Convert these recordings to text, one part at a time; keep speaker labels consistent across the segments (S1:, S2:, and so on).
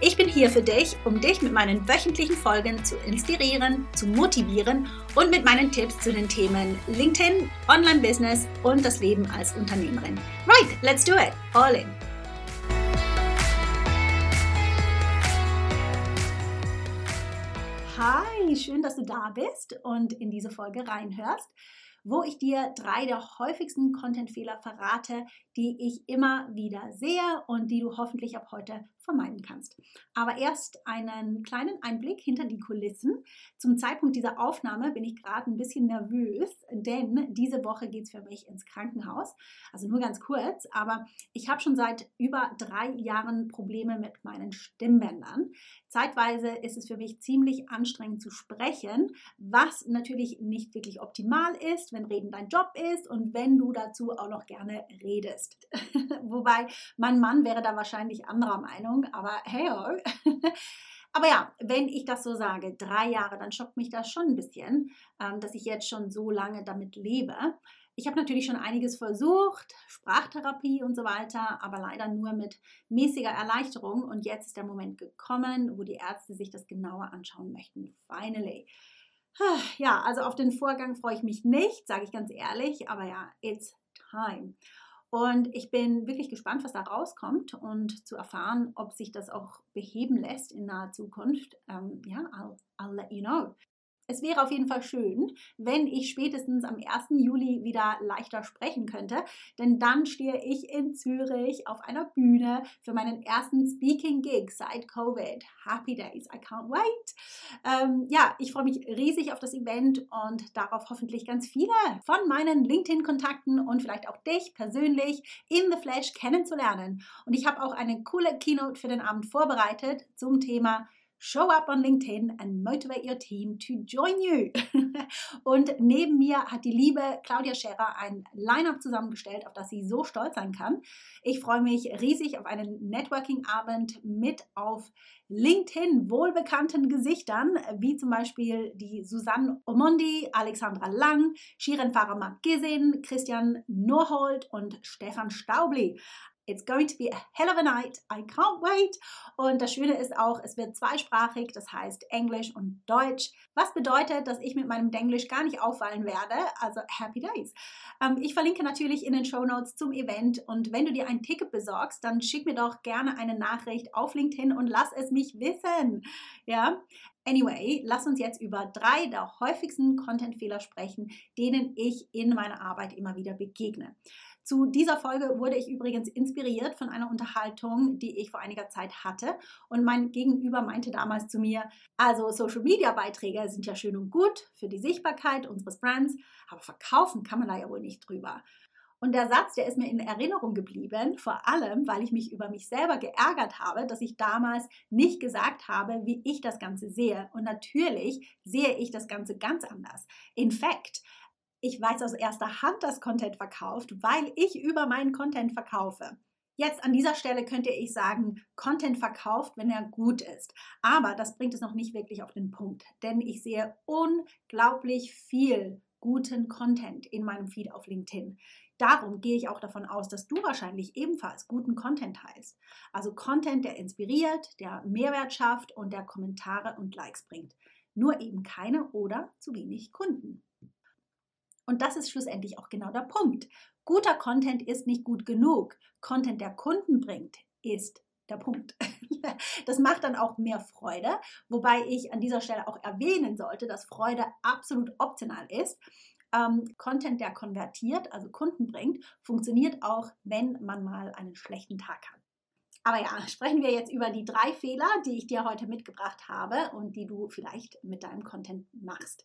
S1: Ich bin hier für dich, um dich mit meinen wöchentlichen Folgen zu inspirieren, zu motivieren und mit meinen Tipps zu den Themen LinkedIn, Online-Business und das Leben als Unternehmerin. Right, let's do it. All in. Hi, schön, dass du da bist und in diese Folge reinhörst wo ich dir drei der häufigsten Content-Fehler verrate, die ich immer wieder sehe und die du hoffentlich ab heute vermeiden kannst. Aber erst einen kleinen Einblick hinter die Kulissen. Zum Zeitpunkt dieser Aufnahme bin ich gerade ein bisschen nervös, denn diese Woche geht es für mich ins Krankenhaus. Also nur ganz kurz, aber ich habe schon seit über drei Jahren Probleme mit meinen Stimmbändern. Zeitweise ist es für mich ziemlich anstrengend zu sprechen, was natürlich nicht wirklich optimal ist, wenn Reden dein Job ist und wenn du dazu auch noch gerne redest. Wobei mein Mann wäre da wahrscheinlich anderer Meinung Ahnung, aber hey. Aber ja, wenn ich das so sage, drei Jahre, dann schockt mich das schon ein bisschen, ähm, dass ich jetzt schon so lange damit lebe. Ich habe natürlich schon einiges versucht, Sprachtherapie und so weiter, aber leider nur mit mäßiger Erleichterung. Und jetzt ist der Moment gekommen, wo die Ärzte sich das genauer anschauen möchten. Finally. Ja, also auf den Vorgang freue ich mich nicht, sage ich ganz ehrlich, aber ja, it's time. Und ich bin wirklich gespannt, was da rauskommt und zu erfahren, ob sich das auch beheben lässt in naher Zukunft. Ähm, ja, I'll, I'll let you know. Es wäre auf jeden Fall schön, wenn ich spätestens am 1. Juli wieder leichter sprechen könnte, denn dann stehe ich in Zürich auf einer Bühne für meinen ersten Speaking-Gig seit Covid. Happy Days, I can't wait. Ähm, ja, ich freue mich riesig auf das Event und darauf hoffentlich ganz viele von meinen LinkedIn-Kontakten und vielleicht auch dich persönlich in the Flash kennenzulernen. Und ich habe auch eine coole Keynote für den Abend vorbereitet zum Thema Show up on LinkedIn and motivate your team to join you. Und neben mir hat die liebe Claudia Scherer ein Line-up zusammengestellt, auf das sie so stolz sein kann. Ich freue mich riesig auf einen Networking-Abend mit auf LinkedIn wohlbekannten Gesichtern, wie zum Beispiel die Susanne Omondi, Alexandra Lang, Shiren Farah Gizin, Christian Norhold und Stefan Staubli. It's going to be a hell of a night. I can't wait. Und das Schöne ist auch, es wird zweisprachig, das heißt Englisch und Deutsch. Was bedeutet, dass ich mit meinem Denglisch gar nicht auffallen werde. Also Happy Days. Ähm, ich verlinke natürlich in den Show Notes zum Event. Und wenn du dir ein Ticket besorgst, dann schick mir doch gerne eine Nachricht auf LinkedIn und lass es mich wissen. Ja. Anyway, lass uns jetzt über drei der häufigsten Content-Fehler sprechen, denen ich in meiner Arbeit immer wieder begegne. Zu dieser Folge wurde ich übrigens inspiriert von einer Unterhaltung, die ich vor einiger Zeit hatte. Und mein Gegenüber meinte damals zu mir, also Social-Media-Beiträge sind ja schön und gut für die Sichtbarkeit unseres Brands, aber verkaufen kann man da ja wohl nicht drüber. Und der Satz, der ist mir in Erinnerung geblieben, vor allem, weil ich mich über mich selber geärgert habe, dass ich damals nicht gesagt habe, wie ich das Ganze sehe. Und natürlich sehe ich das Ganze ganz anders. In fact, ich weiß aus erster Hand, dass Content verkauft, weil ich über meinen Content verkaufe. Jetzt an dieser Stelle könnte ich sagen, Content verkauft, wenn er gut ist. Aber das bringt es noch nicht wirklich auf den Punkt, denn ich sehe unglaublich viel guten Content in meinem Feed auf LinkedIn. Darum gehe ich auch davon aus, dass du wahrscheinlich ebenfalls guten Content teilst. Also Content, der inspiriert, der Mehrwert schafft und der Kommentare und Likes bringt. Nur eben keine oder zu wenig Kunden. Und das ist schlussendlich auch genau der Punkt. Guter Content ist nicht gut genug. Content, der Kunden bringt, ist der Punkt. Das macht dann auch mehr Freude, wobei ich an dieser Stelle auch erwähnen sollte, dass Freude absolut optional ist. Ähm, Content, der konvertiert, also Kunden bringt, funktioniert auch, wenn man mal einen schlechten Tag hat. Aber ja, sprechen wir jetzt über die drei Fehler, die ich dir heute mitgebracht habe und die du vielleicht mit deinem Content machst.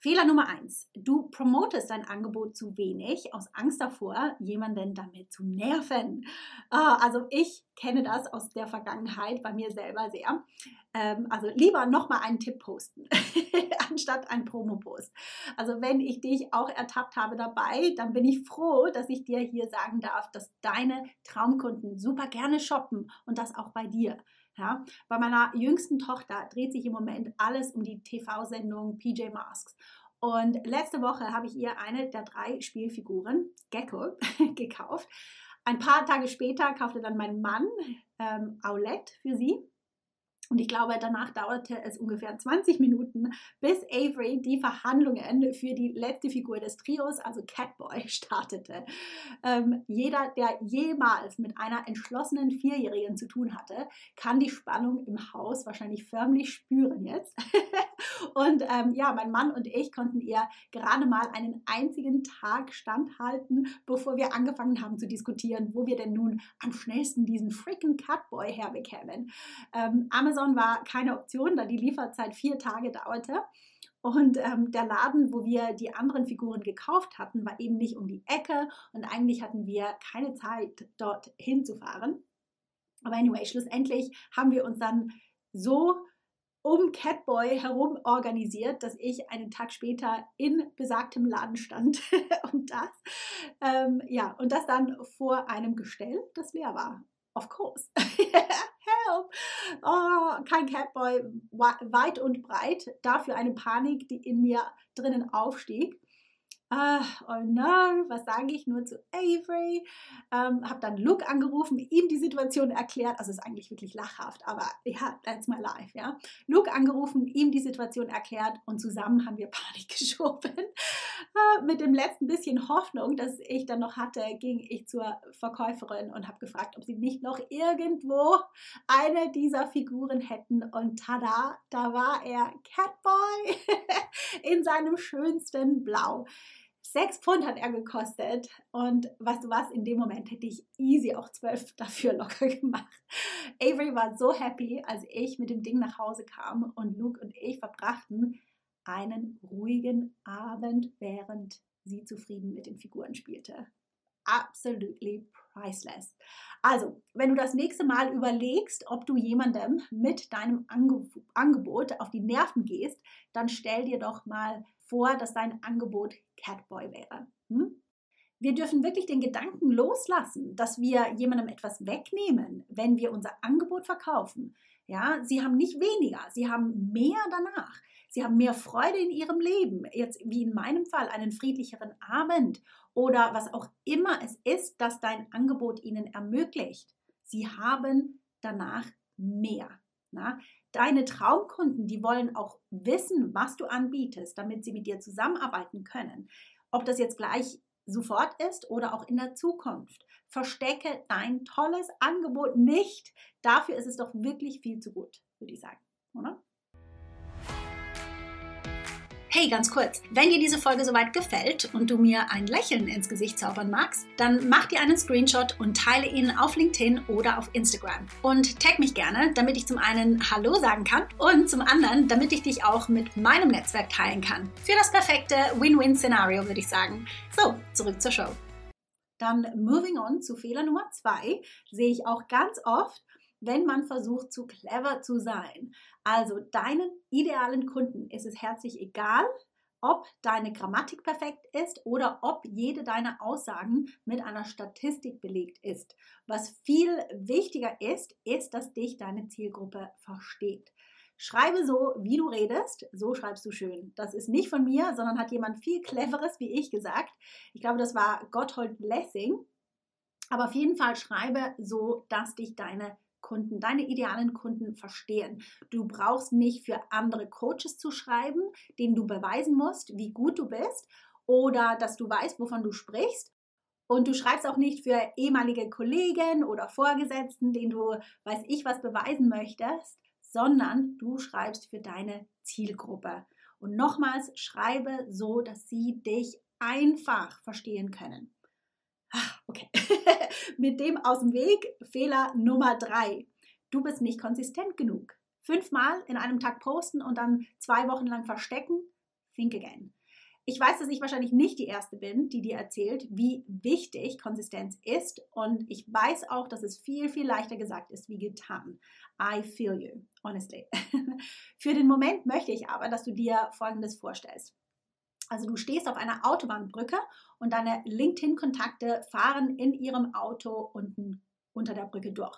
S1: Fehler Nummer eins. Du promotest dein Angebot zu wenig aus Angst davor, jemanden damit zu nerven. Ah, also ich kenne das aus der Vergangenheit bei mir selber sehr. Ähm, also lieber nochmal einen Tipp posten, anstatt einen Promo-Post. Also wenn ich dich auch ertappt habe dabei, dann bin ich froh, dass ich dir hier sagen darf, dass deine Traumkunden super gerne shoppen und das auch bei dir. Ja, bei meiner jüngsten Tochter dreht sich im Moment alles um die TV-Sendung PJ Masks. Und letzte Woche habe ich ihr eine der drei Spielfiguren, Gecko, gekauft. Ein paar Tage später kaufte dann mein Mann ähm, Aulette für sie. Und ich glaube, danach dauerte es ungefähr 20 Minuten, bis Avery die Verhandlungen für die letzte Figur des Trios, also Catboy, startete. Ähm, jeder, der jemals mit einer entschlossenen Vierjährigen zu tun hatte, kann die Spannung im Haus wahrscheinlich förmlich spüren jetzt. und ähm, ja, mein Mann und ich konnten ihr gerade mal einen einzigen Tag standhalten, bevor wir angefangen haben zu diskutieren, wo wir denn nun am schnellsten diesen freaking Catboy herbekämen. Ähm, Amazon war keine Option, da die Lieferzeit vier Tage dauerte. Und ähm, der Laden, wo wir die anderen Figuren gekauft hatten, war eben nicht um die Ecke und eigentlich hatten wir keine Zeit, dort hinzufahren. Aber anyway, schlussendlich haben wir uns dann so um Catboy herum organisiert, dass ich einen Tag später in besagtem Laden stand und das, ähm, ja, und das dann vor einem Gestell, das leer war. Of course. help! Oh, kein Catboy, weit und breit. Dafür eine Panik, die in mir drinnen aufstieg. Uh, oh no, was sage ich nur zu Avery? Ähm, habe dann Luke angerufen, ihm die Situation erklärt. Also ist eigentlich wirklich lachhaft, aber ja, that's my life, ja. Luke angerufen, ihm die Situation erklärt und zusammen haben wir Panik geschoben. Uh, mit dem letzten bisschen Hoffnung, das ich dann noch hatte, ging ich zur Verkäuferin und habe gefragt, ob sie nicht noch irgendwo eine dieser Figuren hätten. Und tada, da war er, Catboy, in seinem schönsten Blau. Sechs Pfund hat er gekostet. Und weißt du was, in dem Moment hätte ich easy auch zwölf dafür locker gemacht. Avery war so happy, als ich mit dem Ding nach Hause kam und Luke und ich verbrachten einen ruhigen Abend, während sie zufrieden mit den Figuren spielte. Absolutely priceless. Also, wenn du das nächste Mal überlegst, ob du jemandem mit deinem Angebot auf die Nerven gehst, dann stell dir doch mal vor, dass dein Angebot Catboy wäre. Hm? Wir dürfen wirklich den Gedanken loslassen, dass wir jemandem etwas wegnehmen, wenn wir unser Angebot verkaufen. Ja, sie haben nicht weniger, sie haben mehr danach. Sie haben mehr Freude in ihrem Leben, jetzt wie in meinem Fall einen friedlicheren Abend oder was auch immer es ist, das dein Angebot ihnen ermöglicht. Sie haben danach mehr. Na? Deine Traumkunden, die wollen auch wissen, was du anbietest, damit sie mit dir zusammenarbeiten können. Ob das jetzt gleich sofort ist oder auch in der Zukunft. Verstecke dein tolles Angebot nicht. Dafür ist es doch wirklich viel zu gut, würde ich sagen, oder? Hey, ganz kurz, wenn dir diese Folge soweit gefällt und du mir ein Lächeln ins Gesicht zaubern magst, dann mach dir einen Screenshot und teile ihn auf LinkedIn oder auf Instagram. Und tag mich gerne, damit ich zum einen Hallo sagen kann und zum anderen, damit ich dich auch mit meinem Netzwerk teilen kann. Für das perfekte Win-Win-Szenario, würde ich sagen. So, zurück zur Show. Dann moving on zu Fehler Nummer zwei, sehe ich auch ganz oft, wenn man versucht, zu clever zu sein. Also deinen idealen Kunden ist es herzlich egal, ob deine Grammatik perfekt ist oder ob jede deiner Aussagen mit einer Statistik belegt ist. Was viel wichtiger ist, ist, dass dich deine Zielgruppe versteht. Schreibe so, wie du redest, so schreibst du schön. Das ist nicht von mir, sondern hat jemand viel cleveres wie ich gesagt. Ich glaube, das war Gotthold Lessing. Aber auf jeden Fall schreibe so, dass dich deine Kunden, deine idealen Kunden verstehen. Du brauchst nicht für andere Coaches zu schreiben, denen du beweisen musst, wie gut du bist oder dass du weißt, wovon du sprichst. Und du schreibst auch nicht für ehemalige Kollegen oder Vorgesetzten, denen du weiß ich was beweisen möchtest, sondern du schreibst für deine Zielgruppe. Und nochmals, schreibe so, dass sie dich einfach verstehen können. Okay, mit dem aus dem Weg, Fehler Nummer drei. Du bist nicht konsistent genug. Fünfmal in einem Tag posten und dann zwei Wochen lang verstecken, think again. Ich weiß, dass ich wahrscheinlich nicht die Erste bin, die dir erzählt, wie wichtig Konsistenz ist. Und ich weiß auch, dass es viel, viel leichter gesagt ist wie getan. I feel you, honestly. Für den Moment möchte ich aber, dass du dir Folgendes vorstellst. Also du stehst auf einer Autobahnbrücke und deine LinkedIn-Kontakte fahren in ihrem Auto unten unter der Brücke durch.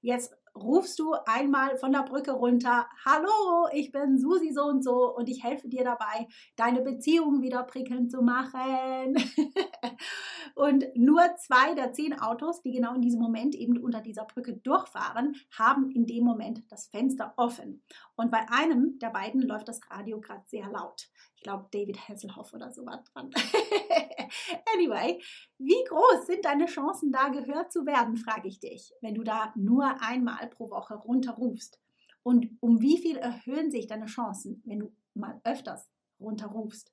S1: Jetzt rufst du einmal von der Brücke runter, hallo, ich bin Susi so und so und ich helfe dir dabei, deine Beziehung wieder prickelnd zu machen. und nur zwei der zehn Autos, die genau in diesem Moment eben unter dieser Brücke durchfahren, haben in dem Moment das Fenster offen. Und bei einem der beiden läuft das Radio gerade sehr laut. Ich glaube, David Hasselhoff oder so war dran. anyway, wie groß sind deine Chancen, da gehört zu werden, frage ich dich, wenn du da nur einmal pro Woche runterrufst? Und um wie viel erhöhen sich deine Chancen, wenn du mal öfters runterrufst?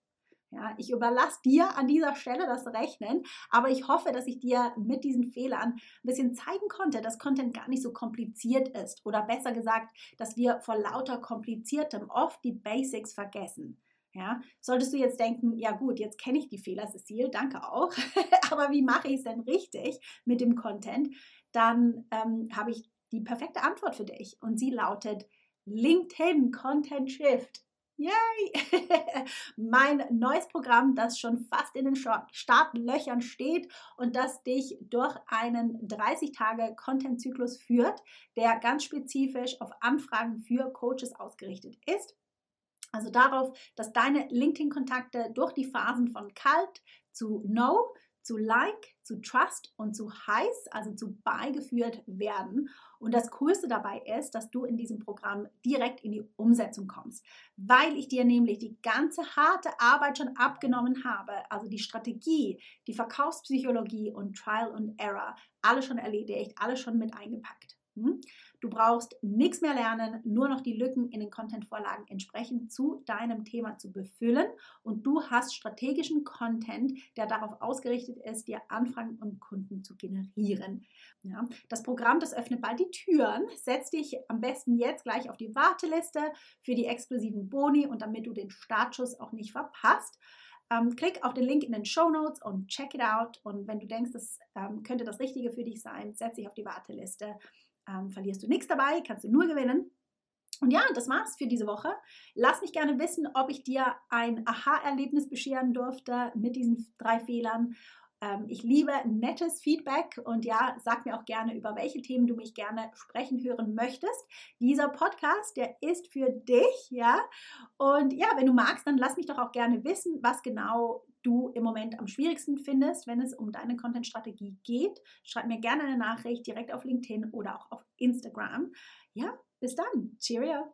S1: Ja, ich überlasse dir an dieser Stelle das Rechnen, aber ich hoffe, dass ich dir mit diesen Fehlern ein bisschen zeigen konnte, dass Content gar nicht so kompliziert ist oder besser gesagt, dass wir vor lauter kompliziertem oft die Basics vergessen. Ja, solltest du jetzt denken, ja gut, jetzt kenne ich die Fehler, Cecile, danke auch, aber wie mache ich es denn richtig mit dem Content? Dann ähm, habe ich die perfekte Antwort für dich und sie lautet LinkedIn Content Shift. Yay! mein neues Programm, das schon fast in den Startlöchern steht und das dich durch einen 30-Tage-Content-Zyklus führt, der ganz spezifisch auf Anfragen für Coaches ausgerichtet ist. Also darauf, dass deine LinkedIn-Kontakte durch die Phasen von kalt zu no, zu like, zu trust und zu heiß, also zu beigeführt werden. Und das Coolste dabei ist, dass du in diesem Programm direkt in die Umsetzung kommst, weil ich dir nämlich die ganze harte Arbeit schon abgenommen habe, also die Strategie, die Verkaufspsychologie und Trial und Error, alle schon erledigt, alle schon mit eingepackt. Hm? Du brauchst nichts mehr lernen, nur noch die Lücken in den Content-Vorlagen entsprechend zu deinem Thema zu befüllen und du hast strategischen Content, der darauf ausgerichtet ist, dir Anfragen und Kunden zu generieren. Ja, das Programm, das öffnet bald die Türen. Setz dich am besten jetzt gleich auf die Warteliste für die exklusiven Boni und damit du den Startschuss auch nicht verpasst. Ähm, klick auf den Link in den Show Notes und check it out. Und wenn du denkst, das ähm, könnte das Richtige für dich sein, setz dich auf die Warteliste ähm, verlierst du nichts dabei, kannst du nur gewinnen. Und ja, das war's für diese Woche. Lass mich gerne wissen, ob ich dir ein Aha-Erlebnis bescheren durfte mit diesen drei Fehlern. Ähm, ich liebe nettes Feedback und ja, sag mir auch gerne, über welche Themen du mich gerne sprechen hören möchtest. Dieser Podcast, der ist für dich, ja. Und ja, wenn du magst, dann lass mich doch auch gerne wissen, was genau du im Moment am schwierigsten findest, wenn es um deine Content-Strategie geht. Schreib mir gerne eine Nachricht direkt auf LinkedIn oder auch auf Instagram. Ja, bis dann. Cheerio.